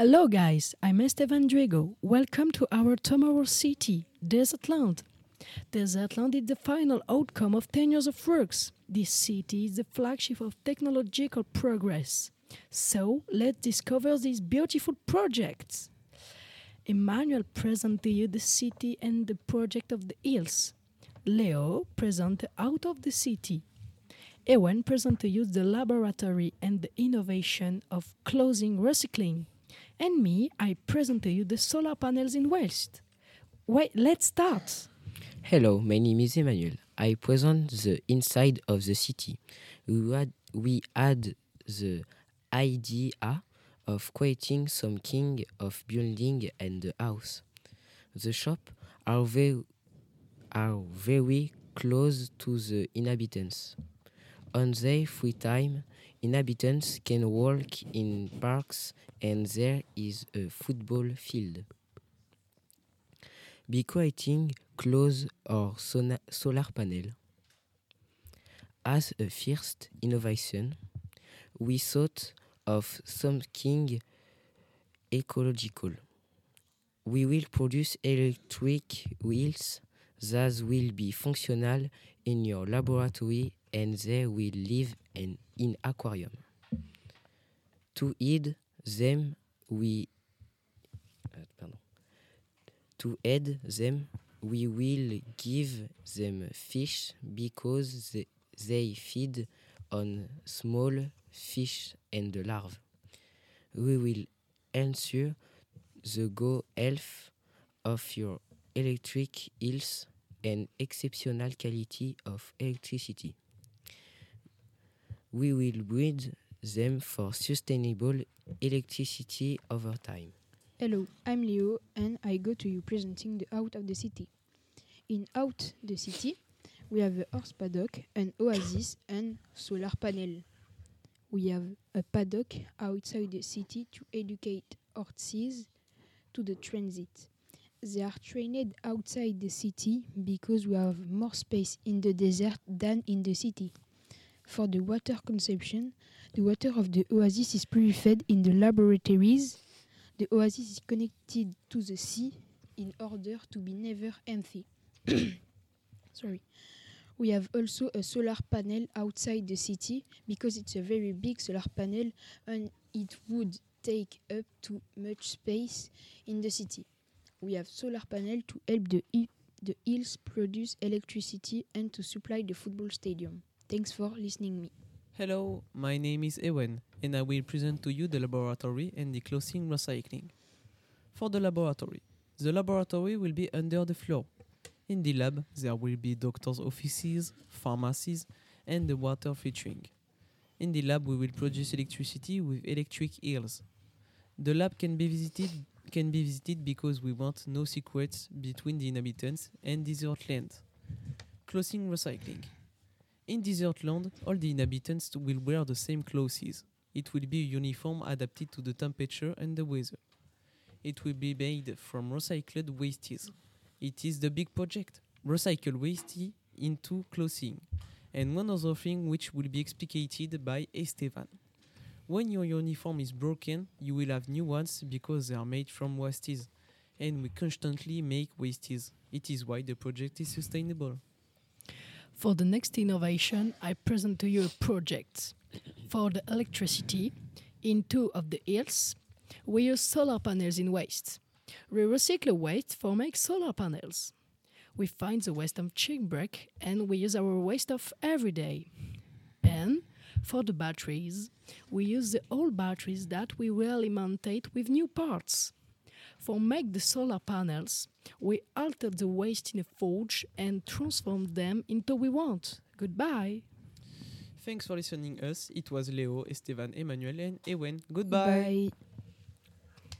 Hello, guys. I'm Estevan Drigo. Welcome to our tomorrow city, Desertland. Desertland is the final outcome of 10 years of works. This city is the flagship of technological progress. So, let's discover these beautiful projects. Emmanuel present to you the city and the project of the eels. Leo present out of the city. Ewen present to you the laboratory and the innovation of clothing recycling. And me, I present to you the solar panels in waste. Wait, let's start. Hello, my name is Emmanuel. I present the inside of the city. We had, we had the idea of creating some king of building and the house. The shop are very, are very close to the inhabitants. On their free time, inhabitants can walk in parks and there is a football field. Be creating clothes or solar panel. As a first innovation, we thought of something ecological. We will produce electric wheels that will be functional in your laboratory and they will live in, in aquarium. To aid them, we uh, pardon. To aid them, we will give them fish because they, they feed on small fish and larvae. We will ensure the go health of your electric hills and exceptional quality of electricity. We will build them for sustainable electricity over time. Hello, I'm Leo and I go to you presenting the Out of the City. In Out the City, we have a horse paddock, an oasis and solar panel. We have a paddock outside the city to educate horses to the transit. They are trained outside the city because we have more space in the desert than in the city. For the water consumption, the water of the oasis is purified in the laboratories. The oasis is connected to the sea in order to be never empty. Sorry. We have also a solar panel outside the city because it's a very big solar panel and it would take up too much space in the city. We have solar panel to help the, the hills produce electricity and to supply the football stadium. Thanks for listening me. Hello, my name is Ewen, and I will present to you the laboratory and the clothing recycling. For the laboratory, the laboratory will be under the floor. In the lab, there will be doctors' offices, pharmacies, and the water filtering. In the lab, we will produce electricity with electric eels. The lab can be visited can be visited because we want no secrets between the inhabitants and desert land. Closing recycling. In desert land, all the inhabitants will wear the same clothes. It will be a uniform adapted to the temperature and the weather. It will be made from recycled wastes. It is the big project. Recycle waste into clothing. And one other thing which will be explicated by Estevan. When your uniform is broken, you will have new ones because they are made from wastes. And we constantly make wastes. It is why the project is sustainable. For the next innovation, I present to you a project. For the electricity, in two of the hills, we use solar panels in waste. We recycle waste for make solar panels. We find the waste of brick and we use our waste of every day. And for the batteries, we use the old batteries that we will alimentate with new parts. For make the solar panels, we alter the waste in a forge and transform them into we want. Goodbye. Thanks for listening us. It was Leo, Estevan, Emmanuel, and Ewen. Goodbye. Bye.